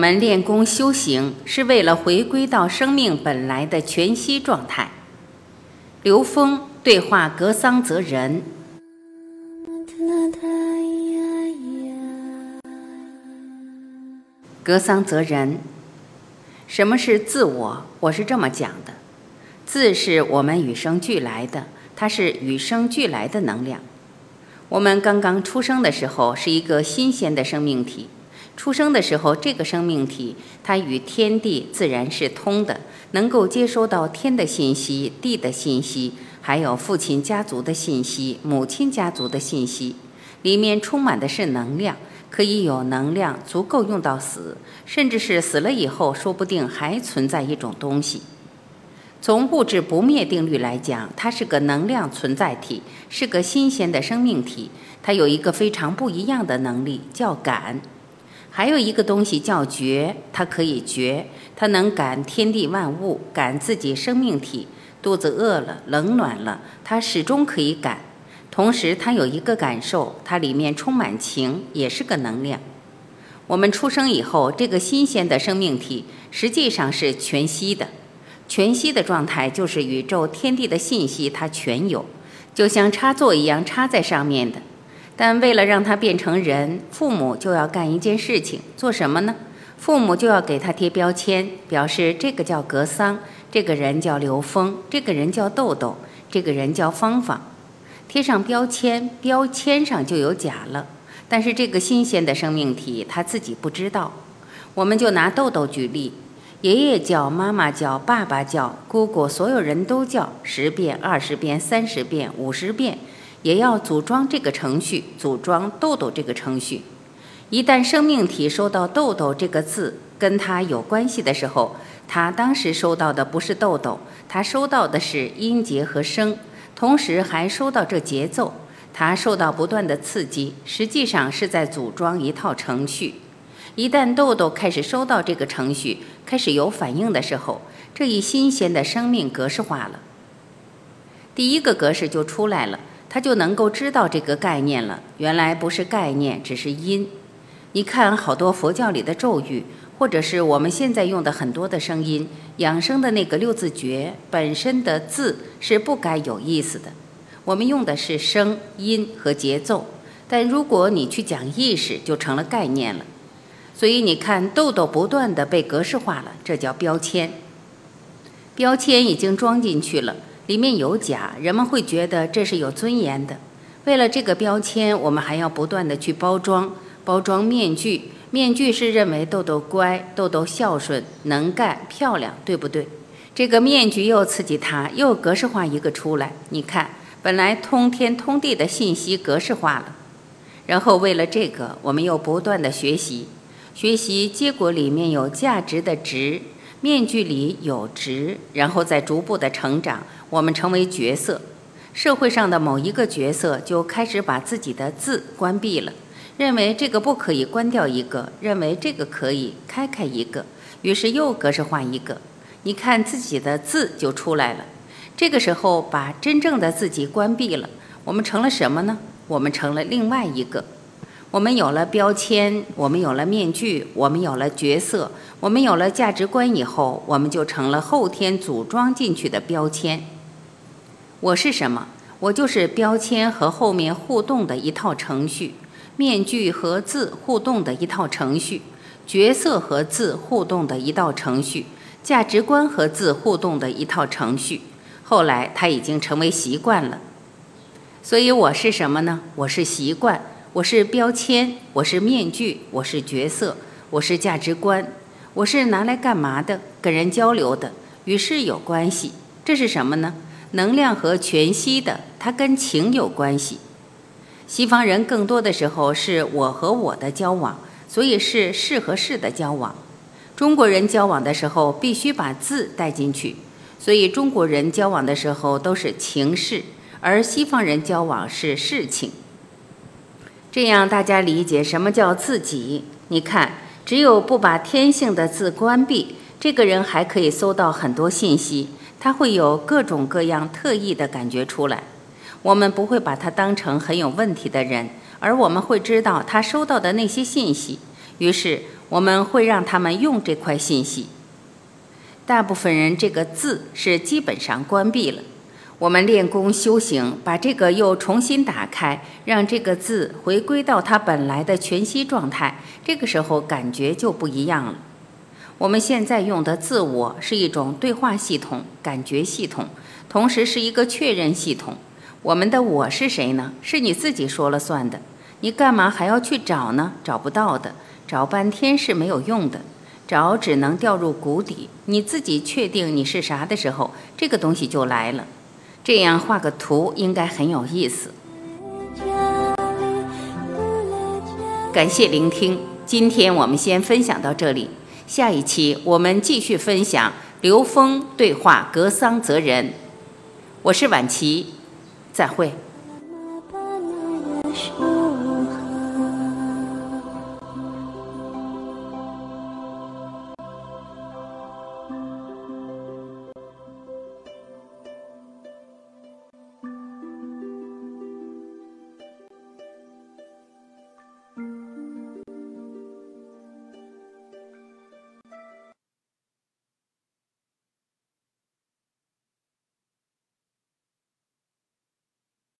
我们练功修行是为了回归到生命本来的全息状态。刘峰对话格桑泽仁。格桑泽仁，什么是自我？我是这么讲的：自是我们与生俱来的，它是与生俱来的能量。我们刚刚出生的时候是一个新鲜的生命体，出生的时候这个生命体它与天地自然是通的，能够接收到天的信息、地的信息，还有父亲家族的信息、母亲家族的信息，里面充满的是能量，可以有能量足够用到死，甚至是死了以后，说不定还存在一种东西。从物质不灭定律来讲，它是个能量存在体，是个新鲜的生命体。它有一个非常不一样的能力，叫感；还有一个东西叫觉，它可以觉，它能感天地万物，感自己生命体。肚子饿了、冷暖了，它始终可以感。同时，它有一个感受，它里面充满情，也是个能量。我们出生以后，这个新鲜的生命体实际上是全息的。全息的状态就是宇宙天地的信息，它全有，就像插座一样插在上面的。但为了让他变成人，父母就要干一件事情，做什么呢？父母就要给他贴标签，表示这个叫格桑，这个人叫刘峰，这个人叫豆豆，这个人叫芳芳。贴上标签，标签上就有假了。但是这个新鲜的生命体他自己不知道。我们就拿豆豆举例。爷爷叫，妈妈叫，爸爸叫，姑姑，所有人都叫，十遍、二十遍、三十遍、五十遍，也要组装这个程序，组装豆豆这个程序。一旦生命体收到“豆豆”这个字，跟它有关系的时候，它当时收到的不是豆豆，它收到的是音节和声，同时还收到这节奏，它受到不断的刺激，实际上是在组装一套程序。一旦豆豆开始收到这个程序，开始有反应的时候，这一新鲜的生命格式化了。第一个格式就出来了，他就能够知道这个概念了。原来不是概念，只是音。你看好多佛教里的咒语，或者是我们现在用的很多的声音，养生的那个六字诀本身的字是不该有意思的。我们用的是声音和节奏，但如果你去讲意识，就成了概念了。所以你看，豆豆不断的被格式化了，这叫标签。标签已经装进去了，里面有假，人们会觉得这是有尊严的。为了这个标签，我们还要不断的去包装，包装面具。面具是认为豆豆乖，豆豆孝顺，能干，漂亮，对不对？这个面具又刺激他，又格式化一个出来。你看，本来通天通地的信息格式化了，然后为了这个，我们又不断的学习。学习结果里面有价值的值，面具里有值，然后再逐步的成长。我们成为角色，社会上的某一个角色就开始把自己的字关闭了，认为这个不可以关掉一个，认为这个可以开开一个，于是又格式化一个。你看自己的字就出来了。这个时候把真正的自己关闭了，我们成了什么呢？我们成了另外一个。我们有了标签，我们有了面具，我们有了角色，我们有了价值观以后，我们就成了后天组装进去的标签。我是什么？我就是标签和后面互动的一套程序，面具和字互动的一套程序，角色和字互动的一套程序，价值观和字互动的一套程序。后来，它已经成为习惯了。所以，我是什么呢？我是习惯。我是标签，我是面具，我是角色，我是价值观，我是拿来干嘛的？跟人交流的，与事有关系。这是什么呢？能量和全息的，它跟情有关系。西方人更多的时候是我和我的交往，所以是事和事的交往。中国人交往的时候必须把字带进去，所以中国人交往的时候都是情事，而西方人交往是事情。这样大家理解什么叫自己？你看，只有不把天性的字关闭，这个人还可以搜到很多信息，他会有各种各样特异的感觉出来。我们不会把他当成很有问题的人，而我们会知道他收到的那些信息。于是我们会让他们用这块信息。大部分人这个字是基本上关闭了。我们练功修行，把这个又重新打开，让这个字回归到它本来的全息状态。这个时候感觉就不一样了。我们现在用的自我是一种对话系统、感觉系统，同时是一个确认系统。我们的我是谁呢？是你自己说了算的。你干嘛还要去找呢？找不到的，找半天是没有用的，找只能掉入谷底。你自己确定你是啥的时候，这个东西就来了。这样画个图应该很有意思。感谢聆听，今天我们先分享到这里，下一期我们继续分享刘峰对话格桑泽人。我是晚琪，再会。